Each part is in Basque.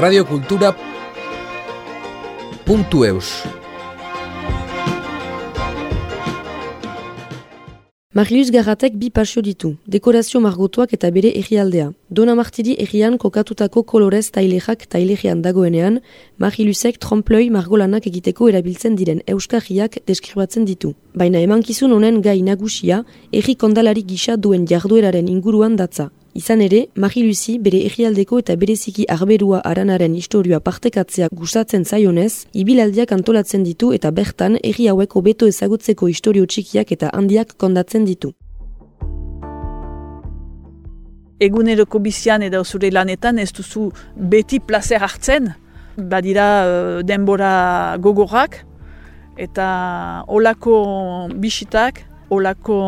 radiokultura.eus Marius Garratek bi pasio ditu, dekorazio margotuak eta bere errialdea. Dona martiri errian kokatutako kolorez tailexak tailexian dagoenean, Marilusek tromploi margolanak egiteko erabiltzen diren euskarriak deskribatzen ditu. Baina emankizun honen gai nagusia, erri kondalari gisa duen jardueraren inguruan datza. Izan ere, Mari Luzi bere egialdeko eta bereziki arberua aranaren historioa partekatzea gustatzen zaionez, ibilaldiak antolatzen ditu eta bertan erri haueko beto ezagutzeko historio txikiak eta handiak kondatzen ditu. Eguneroko bizian edo zure lanetan ez duzu beti placer hartzen, badira uh, denbora gogorrak eta olako bisitak olako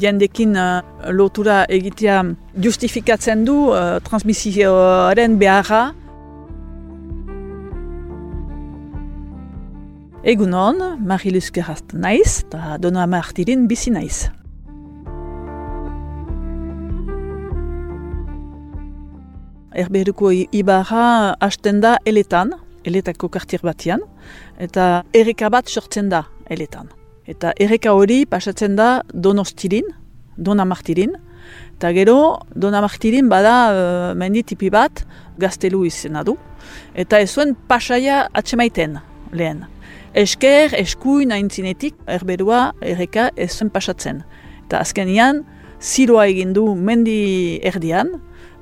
jendekin uh, lotura egitea justifikatzen du uh, transmisioaren beharra. Egun hon, Mariluz Gerrast naiz, eta Dona Martirin bizi naiz. Erberuko ibarra hasten da eletan, eletako kartier batian, eta erreka bat sortzen da eletan. Eta erreka hori pasatzen da donostirin, dona martirin. Eta gero, dona martirin bada uh, menditipi bat gaztelu izena du. Eta ez zuen pasaia atxemaiten lehen. Esker, eskuin aintzinetik, erberua erreka ez zuen pasatzen. Eta azkenian, ziroa egin du mendi erdian,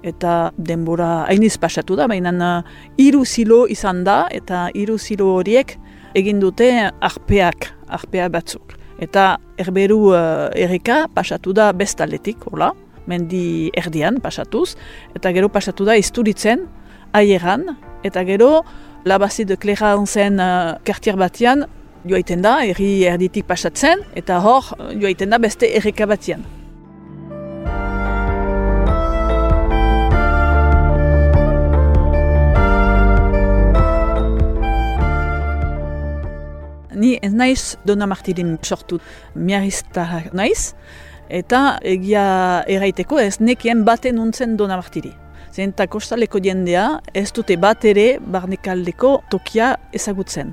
eta denbora hainiz pasatu da, baina uh, hiru zilo izan da, eta hiru zilo horiek egin dute arpeak, arpea batzuk. Eta erberu uh, erreka pasatu da bestaletik, hola, mendi erdian pasatuz, eta gero pasatu da isturitzen, aieran, eta gero labazi de klera zen uh, kartier batian, joaiten da, erri erditik pasatzen, eta hor joaiten da beste erreka batian. Ni ez naiz dona martirin sortu miarista naiz, eta egia eraiteko ez nekien baten untzen dona martiri. Zenta kostaleko jendea ez dute bat ere barnekaldeko tokia ezagutzen.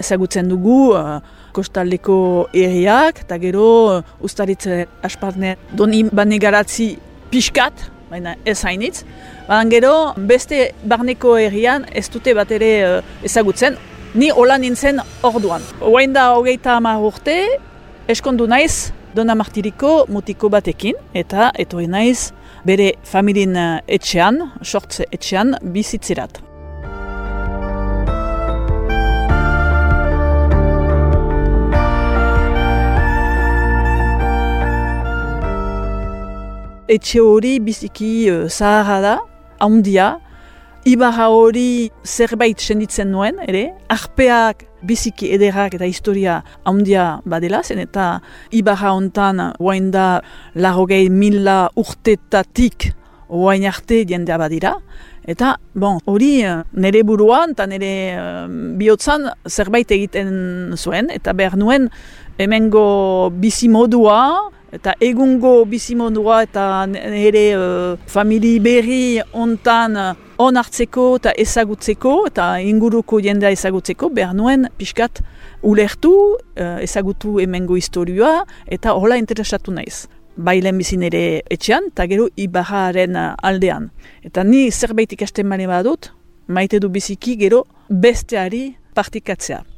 Ezagutzen dugu uh, kostaldeko erriak, eta gero uh, ustaritze asparne doni banegaratzi pixkat, baina ez hainitz. Baina gero beste barneko errian ez dute bat ere uh, ezagutzen, Ni hola nintzen orduan. Oain da hogeita hamar urte, eskondu naiz Dona Martiriko mutiko batekin, eta etorri naiz bere familin eh, etxean, sortze etxean, bizitzerat. Etxe hori biziki uh, zaharra da, handia, Ibarra hori zerbait senditzen nuen, ere, arpeak biziki ederrak eta historia handia badela, zen eta Ibarra hontan guain da larrogei mila urtetatik guain arte jendea badira. Eta, bon, hori eh, nire buruan eta nire uh, bihotzan zerbait egiten zuen, eta behar nuen hemengo bizimodua, eta egungo bizimodua eta nire uh, famili berri hontan on hartzeko eta ezagutzeko eta inguruko jendea ezagutzeko behar nuen pixkat ulertu, uh, ezagutu hemengo historioa eta hola interesatu naiz. Bailen bizin ere etxean eta gero ibarraren aldean. Eta ni zerbait ikasten bane badut, maite du biziki gero besteari partikatzea.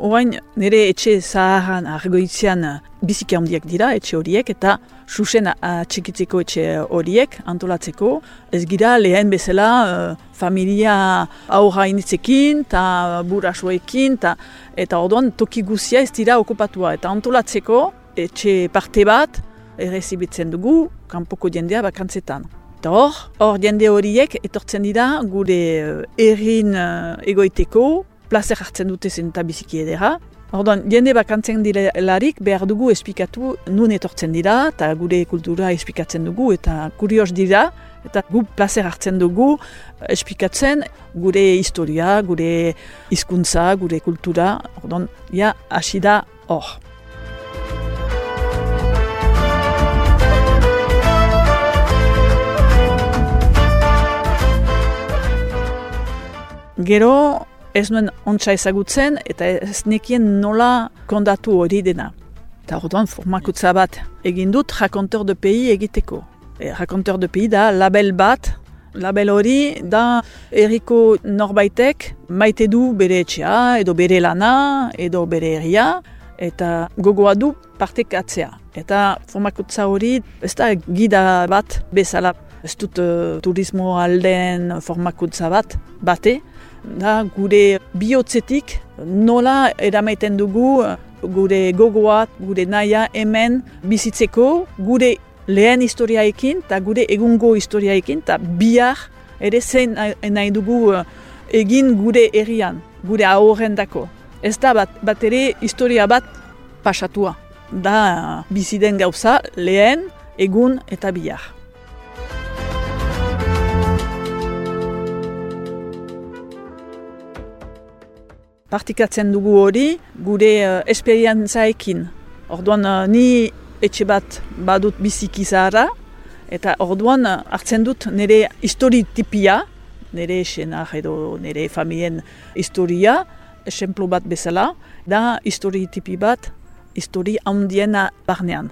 Oain, nire etxe zaharran argoitzean biziki handiak dira, etxe horiek, eta susen atxikitzeko etxe horiek antolatzeko. Ez gira lehen bezala uh, familia aurra initzekin, eta burasuekin, ta, eta orduan toki guzia ez dira okupatua. Eta antolatzeko etxe parte bat errezibitzen dugu, kanpoko jendea bakantzetan. Eta hor, hor jende horiek etortzen dira gure uh, errin egoiteko, placer hartzen dute zenta biziki edera. Orduan, jende bakantzen direlarik behar dugu espikatu nun etortzen dira, eta gure kultura espikatzen dugu, eta kurios dira, eta gu placer hartzen dugu espikatzen gure historia, gure hizkuntza, gure kultura, orduan, ja, hasi da hor. Gero, ez nuen ontsa ezagutzen eta ez nekien nola kondatu hori dena. Eta orduan formakutza bat egin dut rakonteur de pei egiteko. E, rakonteur de pei da label bat, label hori da eriko norbaitek maite du bere etxea, edo bere lana, edo bere herria, eta gogoa du partekatzea. Eta formakutza hori ez da gida bat bezala ez dut uh, turismo alden formakutza bat, bate, da gure bihotzetik nola eramaiten dugu gure gogoa, gure naia hemen bizitzeko, gure lehen historiaekin eta gure egungo historiaekin eta bihar ere zein nahi dugu uh, egin gure herrian, gure aurren dako. Ez da bat, bat ere historia bat pasatua. Da biziden gauza lehen, egun eta bihar. Partikatzen dugu hori gure uh, esperientzaekin. Orduan uh, ni etxe bat badut biziki zahara, eta orduan uh, hartzen dut nire histori tipia, nire esenak edo nire familien historia, esemplo bat bezala, da histori tipi bat, histori handiena barnean.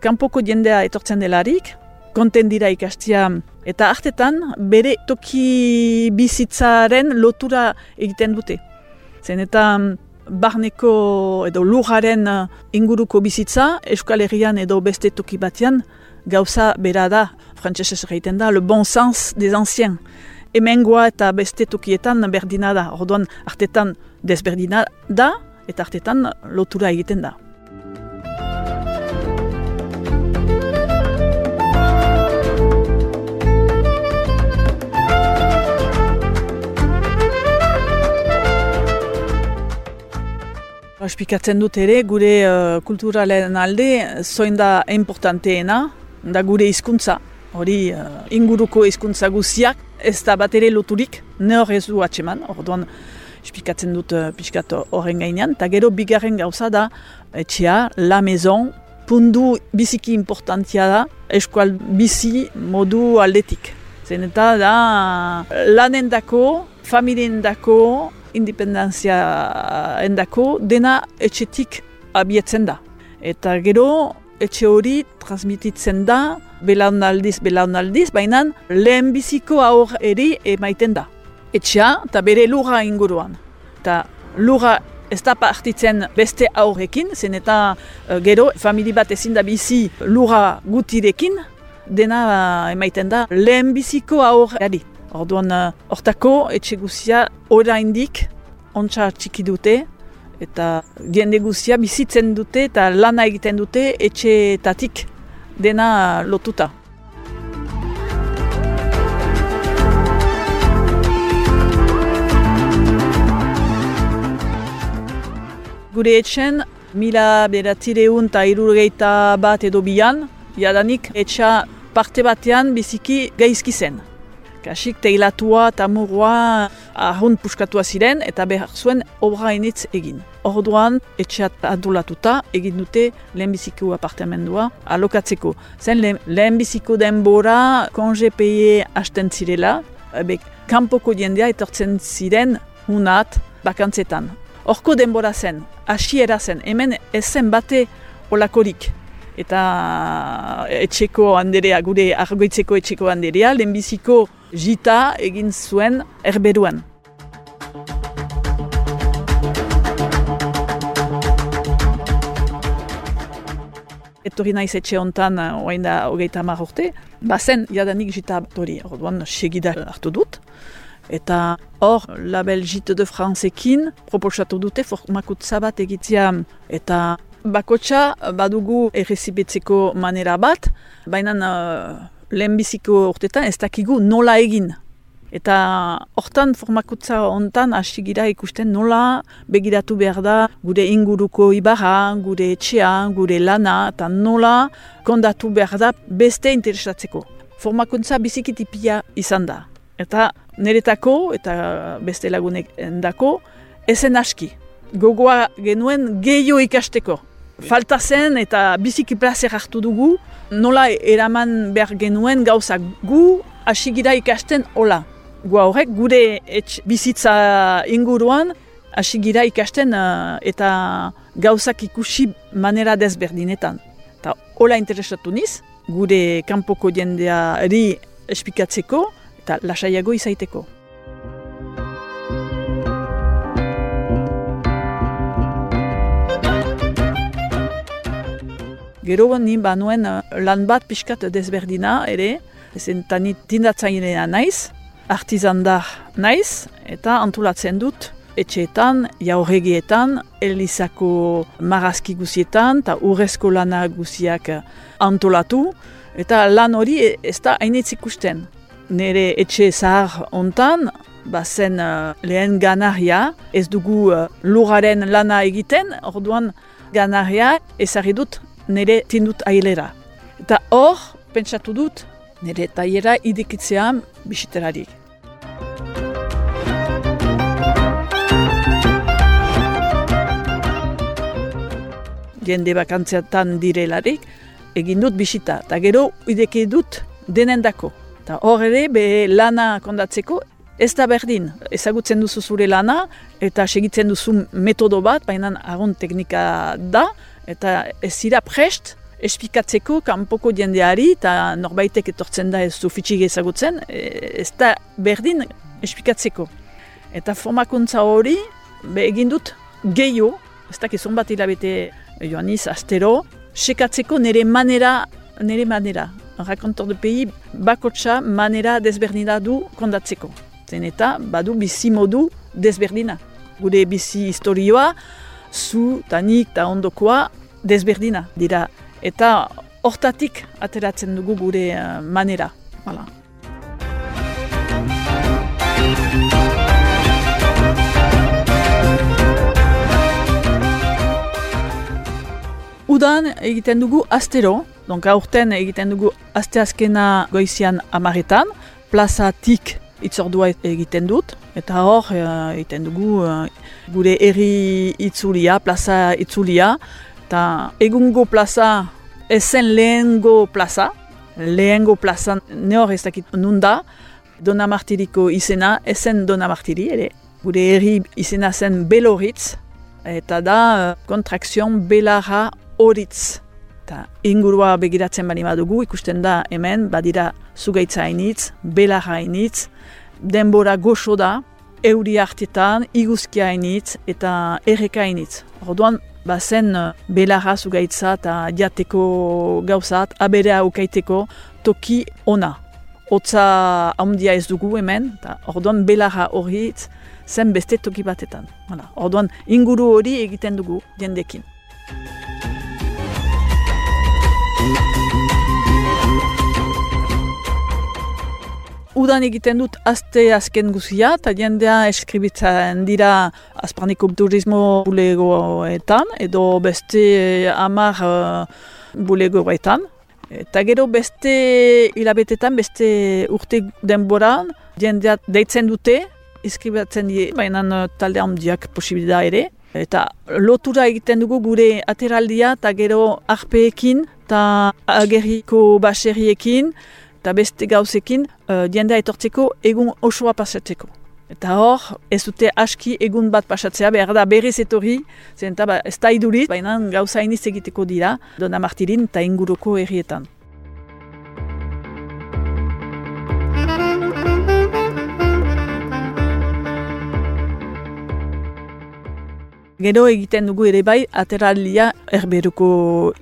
Kanpoko jendea etortzen delarik, konten dira ikastia, eta hartetan bere toki bizitzaren lotura egiten dute. Zen eta mm, barneko edo lujaren uh, inguruko bizitza, Euskal Herrian edo beste toki batean, gauza bera da, frantzesez egiten da, le bon sens des anciens. Hemengoa eta beste tokietan berdina da, orduan artetan desberdina da, eta artetan lotura egiten da. Espikatzen dut ere, gure uh, kulturalen alde, zoin da importanteena, da gure hizkuntza. Hori uh, inguruko hizkuntza guziak, ez da bat ere loturik, ne hor ez du atseman, orduan espikatzen dut uh, pixkat horren gainean, eta gero bigarren gauza da, etxea, la maison, pundu biziki importantia da, eskual bizi modu aldetik. Zen eta da lanen dako, dako, independenzia endako dena etxetik abietzen da. Eta gero etxe hori transmititzen da belaunaldiz, belaunaldiz, baina lehen biziko aur eri emaiten da. Etxea eta bere lura inguruan. Eta lura ez da partitzen beste aurrekin, zen eta uh, gero famili bat ezin da bizi lura gutirekin, dena uh, emaiten da lehen biziko aur eri. Orduan, eh, hortako, etxe guzia oraindik ontsa txiki dute, eta jende guzia bizitzen dute eta lana egiten dute etxeetatik dena lotuta. Gure etxen, mila beratzireun eta irurgeita bat edo bian, jadanik etxa parte batean biziki gaizki zen. Kasik teilatua eta murua ahun puskatua ziren eta behar zuen obra initz egin. Orduan, etxeat adulatuta egin dute lehenbiziko apartamendua alokatzeko. Zen lehenbiziko denbora konje peie hasten zirela, ebe, kanpoko jendea etortzen ziren unat bakantzetan. Horko denbora zen, hasiera zen, hemen ez zen bate olakorik eta etxeko handerea, gure argoitzeko etxeko handerea, lehenbiziko jita egin zuen erberuan. Etorri naiz etxe hontan, oain da hogeita hamar urte, bazen jadanik jita hori, orduan segida hartu dut. Eta hor, label jite de francekin proposatu dute formakutza bat egitzia eta bakotxa badugu errezibetzeko manera bat, baina uh, lehenbiziko urtetan ez dakigu nola egin. Eta hortan formakutza hontan hasi gira ikusten nola begiratu behar da gure inguruko ibarra, gure etxea, gure lana, eta nola kondatu behar da beste interesatzeko. Formakuntza bizikitipia izan da. Eta niretako eta beste lagunek endako, ezen aski. Gogoa genuen gehiago ikasteko falta zen eta biziki plazer hartu dugu, nola eraman behar genuen gauzak gu hasigira ikasten hola. gua horrek gure etx, bizitza inguruan hasi gira ikasten uh, eta gauzak ikusi manera desberdinetan. Eta hola interesatu niz, gure kanpoko jendeari espikatzeko eta lasaiago izaiteko. Gero ni banuen uh, lan bat pixkat desberdina ere, zentani tindatzainea naiz, artizandar naiz, eta antolatzen dut etxeetan, jaurregietan, elizako marazki guzietan, eta urrezko lana guziak antolatu, eta lan hori ez da hainitz ikusten. Nere etxe zahar ontan, bazen uh, lehen ganaria, ez dugu uh, luraren lana egiten, orduan ganaria ezarri dut nire tindut ailera. Eta hor, pentsatu dut, nire taiera idikitzean bisiterari. Jende bakantziatan direlarik, egin dut bisita. Eta gero, ideki dut denendako. Eta hor ere, be lana kondatzeko, ez da berdin. Ezagutzen duzu zure lana, eta segitzen duzu metodo bat, baina agon teknika da, eta ez zira prest, espikatzeko kanpoko jendeari, eta norbaitek etortzen da ez du fitxik ezagutzen, e, ez da berdin espikatzeko. Eta formakuntza hori, be egin dut gehiu, ez da kizun bat hilabete joaniz, astero, sekatzeko nire manera, nire manera. Rakontor de pei, bakotxa manera desberdina du kondatzeko. Zen eta, badu bizi modu desberdina. Gure bizi historioa, zu, tanik, ta ondokoa, desberdina dira. Eta hortatik ateratzen dugu gure uh, manera. Hala. Udan egiten dugu astero, donk aurten egiten dugu aste azkena goizian amaretan, plazatik itzordua egiten dut, eta hor uh, egiten dugu uh, gure herri itzulia, plaza itzulia, eta egungo plaza ezen lehengo plaza, lehengo plaza ne hor ez dakit nunda, Dona Martiriko izena ezen Dona Martiri, ere. Gure herri izena zen Beloritz, eta da uh, kontrakzion Belarra Horitz. Eta ingurua begiratzen bani badugu, ikusten da hemen, badira zugaitza hainitz, Belarra hainitz, denbora goxo da, euri hartetan, iguzkia hainitz eta erreka hainitz. Orduan, bazen uh, belarra zugaitza eta jateko gauzat, aberea ukaiteko toki ona. Otza haundia ez dugu hemen, eta orduan belarra hori zen beste toki batetan. Hala, orduan inguru hori egiten dugu jendekin. Udan egiten dut azte azken guzia, eta jendea eskribitzen dira azparniko turismo bulegoetan, edo beste amar uh, bulegoetan. Eta gero beste hilabetetan, beste urte denboran, jendea deitzen dute, eskribatzen die, baina uh, talde handiak posibilida ere. Eta lotura egiten dugu gure ateraldia, eta gero arpeekin, eta ageriko baseriekin, eta beste gauzekin uh, diendea etortzeko egun osoa pasatzeko. Eta hor, ez dute aski egun bat pasatzea, behar da berriz etorri, zen eta ba, ez da idurit, baina gauza egiteko dira, dona martirin eta inguruko errietan. Gero egiten dugu ere bai, ateralia erberuko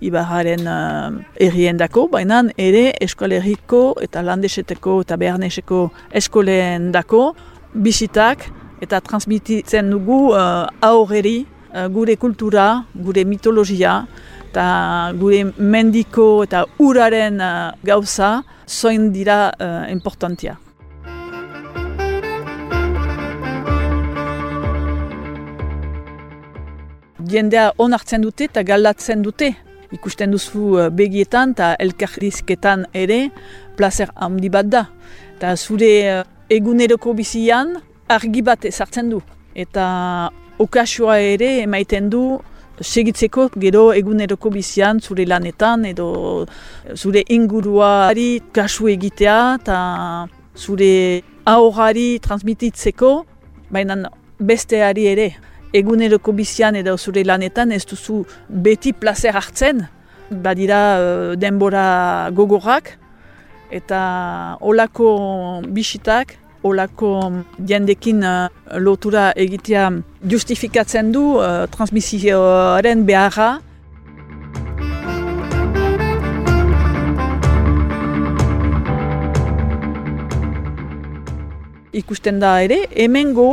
ibararen uh, errien dako, baina ere eskoleriko eta landeseteko eta beharneseko eskoleen dako, bisitak eta transmititzen dugu uh, aurreri uh, gure kultura, gure mitologia, eta gure mendiko eta uraren uh, gauza, zoin dira uh, importantia. Jendea on hartzen dute eta galdatzen dute. Ikusten duzu uh, begietan eta elkarrizketan ere placer handi bat da. Eta zure uh, eguneroko bizian argi bat ezartzen du. Eta okasua ere emaiten du segitzeko gero eguneroko bizian zure lanetan edo zure inguruari kasu egitea eta zure aurrari transmititzeko, baina besteari ere. Eguneroko bizian edo zure lanetan ez duzu beti placer hartzen, badira denbora gogorrak, eta olako bisitak, olako jendekin lotura egitea justifikatzen du uh, transmisioaren beharra, ikusten da ere, hemengo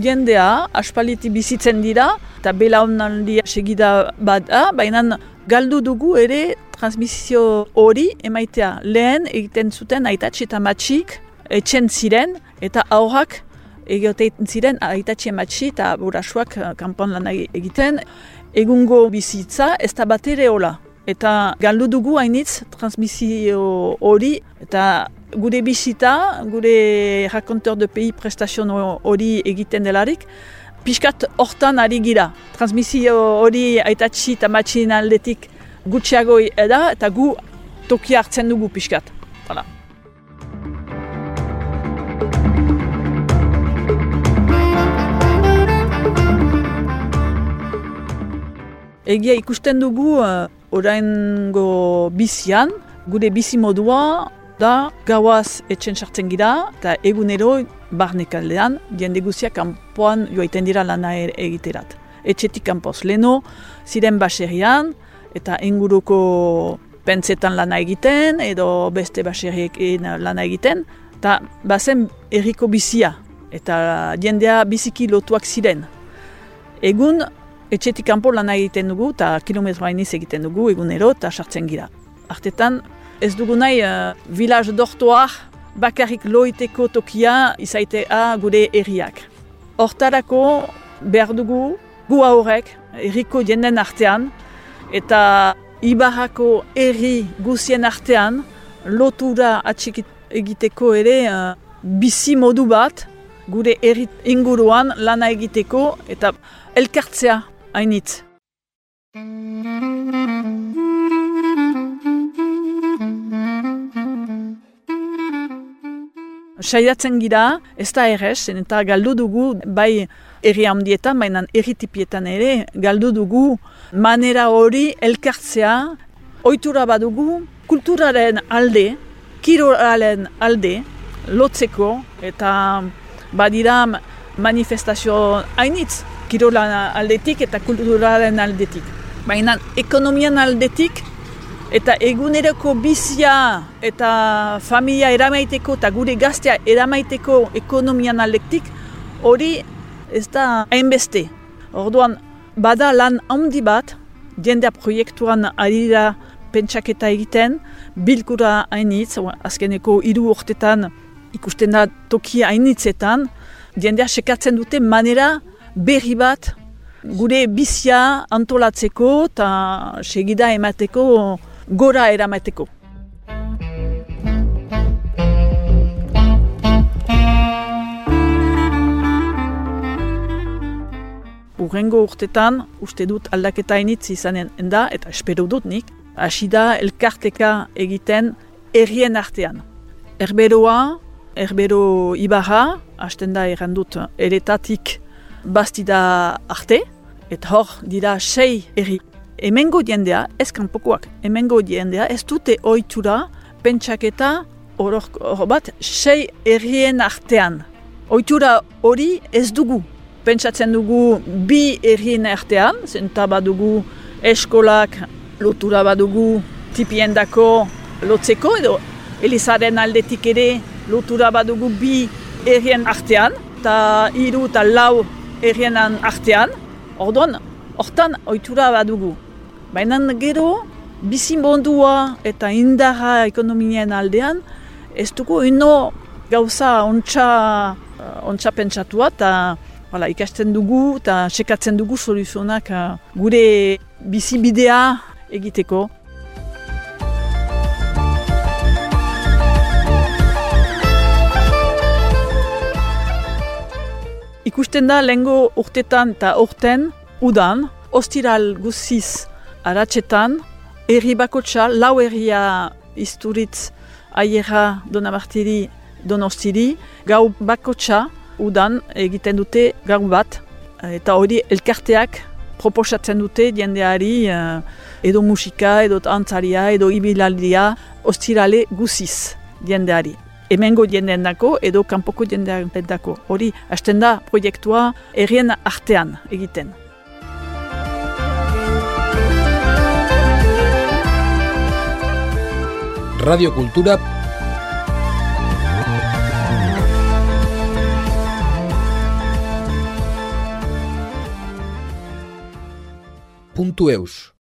jendea aspaliti bizitzen dira, eta belaunaldia segida bat da, baina galdu dugu ere transmisio hori emaitea lehen egiten zuten aitatxe eta matxik etxen ziren, eta aurrak egoteiten ziren aitatxe matxi eta burasuak eh, kanpon lan egiten, egungo bizitza ez da bat ere hola. Eta galdu dugu hainitz transmisio hori, eta gure bisita, gure rakonteur de pays prestazion hori egiten delarik, pixkat hortan ari gira. Transmisio hori aitatxi eta matxin aldetik gutxiago eda eta gu toki hartzen dugu pixkat. Hala. Egia ikusten dugu uh, oraingo bizian, gure bizi modua da gauaz etxen sartzen gira eta egunero barnek aldean diende guziak kanpoan joaiten dira lana er egiterat. Etxetik kanpoz leno, ziren baserian eta inguruko pentsetan lana egiten edo beste baseriekin lana egiten eta bazen erriko bizia eta diendea biziki lotuak ziren. Egun etxetik kanpo lana egiten dugu eta kilometroa iniz egiten dugu egunero eta sartzen gira. Artetan ez dugu nahi uh, village dortoar bakarrik loiteko tokia izaitea gure erriak. Hortarako behar dugu gu horrek erriko jenden artean eta ibarako erri guzien artean lotura atxikit egiteko ere uh, bizi modu bat gure erri inguruan lana egiteko eta elkartzea hainitz. Saiatzen gira, ez da errez, eta galdu dugu, bai erri handietan, baina erritipietan ere, galdu dugu manera hori elkartzea, ohitura badugu, kulturaren alde, kiroralen alde, lotzeko, eta badira manifestazio hainitz, kirolan aldetik eta kulturalen aldetik. Baina ekonomian aldetik, eta eguneroko bizia eta familia eramaiteko eta gure gaztea eramaiteko ekonomian alektik hori ez da hainbeste. Orduan, bada lan handi bat, jendea proiektuan ari da pentsaketa egiten, bilkura hainitz, azkeneko hiru urtetan ikusten da toki hainitzetan, jendea sekatzen dute manera berri bat gure bizia antolatzeko eta segida emateko gora eramateko. Urrengo urtetan, uste dut aldaketa initz izanen da, eta espero dut nik, hasi da elkarteka egiten errien artean. Erberoa, erbero ibarra, hasten da errandut eretatik bastida arte, eta hor dira sei erri hemengo diendea, ez kanpokoak, hemengo diendea, ez dute oitura pentsaketa hor bat sei errien artean. Oitura hori ez dugu. Pentsatzen dugu bi errien artean, zenta badugu eskolak lotura badugu tipiendako lotzeko, edo Elizaren aldetik ere lotura badugu bi errien artean, eta hiru eta lau errien artean. Orduan, hortan oitura badugu. Baina gero, bizimondua eta indarra ekonomien aldean, ez dugu ino gauza ontsa, uh, ontsa pentsatua eta hala, ikasten dugu eta sekatzen dugu soluzionak uh, gure bizibidea egiteko. Ikusten da lehengo urtetan eta urten, udan, ostiral guziz aratsetan, erri bakotsa, lau erria isturitz aierra dona martiri donostiri gau bakotsa udan egiten dute gau bat eta hori elkarteak proposatzen dute jendeari uh, edo musika, edo antzaria, edo ibilaldia ostirale guziz jendeari. Hemengo jendeen dako edo kanpoko jendearen dako. Hori, hasten da proiektua errien artean egiten. Radio Kultura puntu eus